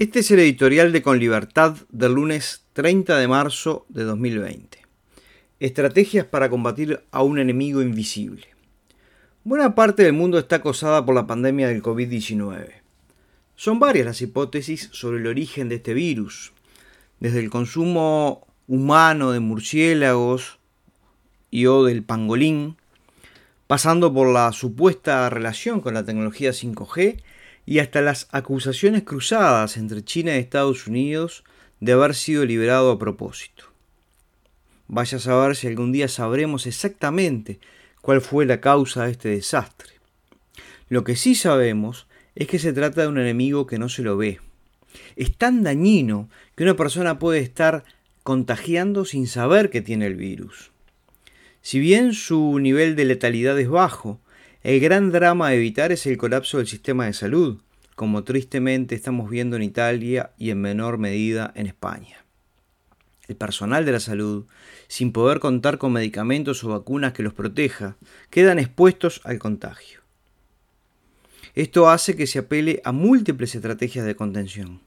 Este es el editorial de Con Libertad del lunes 30 de marzo de 2020. Estrategias para combatir a un enemigo invisible. Buena parte del mundo está acosada por la pandemia del COVID-19. Son varias las hipótesis sobre el origen de este virus, desde el consumo humano de murciélagos y o del pangolín, pasando por la supuesta relación con la tecnología 5G y hasta las acusaciones cruzadas entre China y Estados Unidos de haber sido liberado a propósito. Vaya a saber si algún día sabremos exactamente cuál fue la causa de este desastre. Lo que sí sabemos es que se trata de un enemigo que no se lo ve. Es tan dañino que una persona puede estar contagiando sin saber que tiene el virus. Si bien su nivel de letalidad es bajo, el gran drama a evitar es el colapso del sistema de salud, como tristemente estamos viendo en Italia y en menor medida en España. El personal de la salud, sin poder contar con medicamentos o vacunas que los proteja, quedan expuestos al contagio. Esto hace que se apele a múltiples estrategias de contención.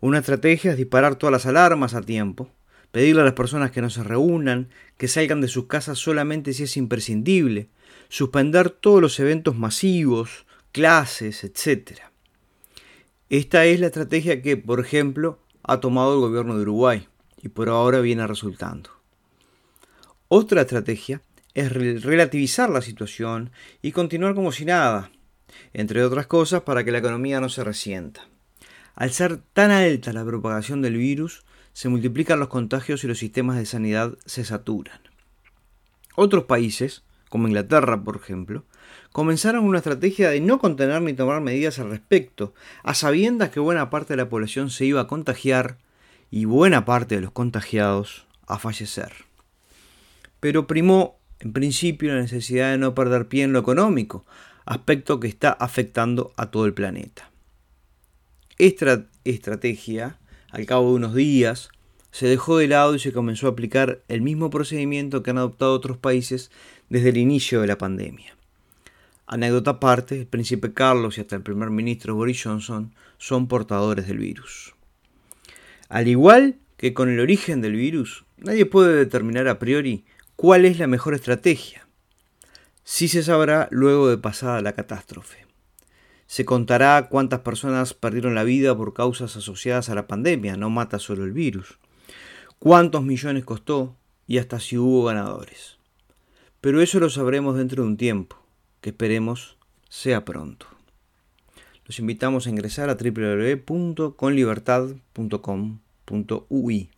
Una estrategia es disparar todas las alarmas a tiempo, pedirle a las personas que no se reúnan, que salgan de sus casas solamente si es imprescindible, suspender todos los eventos masivos, clases, etc. Esta es la estrategia que, por ejemplo, ha tomado el gobierno de Uruguay y por ahora viene resultando. Otra estrategia es relativizar la situación y continuar como si nada, entre otras cosas para que la economía no se resienta. Al ser tan alta la propagación del virus, se multiplican los contagios y los sistemas de sanidad se saturan. Otros países, como Inglaterra por ejemplo, comenzaron una estrategia de no contener ni tomar medidas al respecto, a sabiendas que buena parte de la población se iba a contagiar y buena parte de los contagiados a fallecer. Pero primó en principio la necesidad de no perder pie en lo económico, aspecto que está afectando a todo el planeta. Esta estrategia, al cabo de unos días, se dejó de lado y se comenzó a aplicar el mismo procedimiento que han adoptado otros países desde el inicio de la pandemia. Anécdota aparte, el príncipe Carlos y hasta el primer ministro Boris Johnson son portadores del virus. Al igual que con el origen del virus, nadie puede determinar a priori cuál es la mejor estrategia. Sí se sabrá luego de pasada la catástrofe. Se contará cuántas personas perdieron la vida por causas asociadas a la pandemia, no mata solo el virus. Cuántos millones costó y hasta si hubo ganadores. Pero eso lo sabremos dentro de un tiempo que esperemos sea pronto. Los invitamos a ingresar a www.conlibertad.com.ui.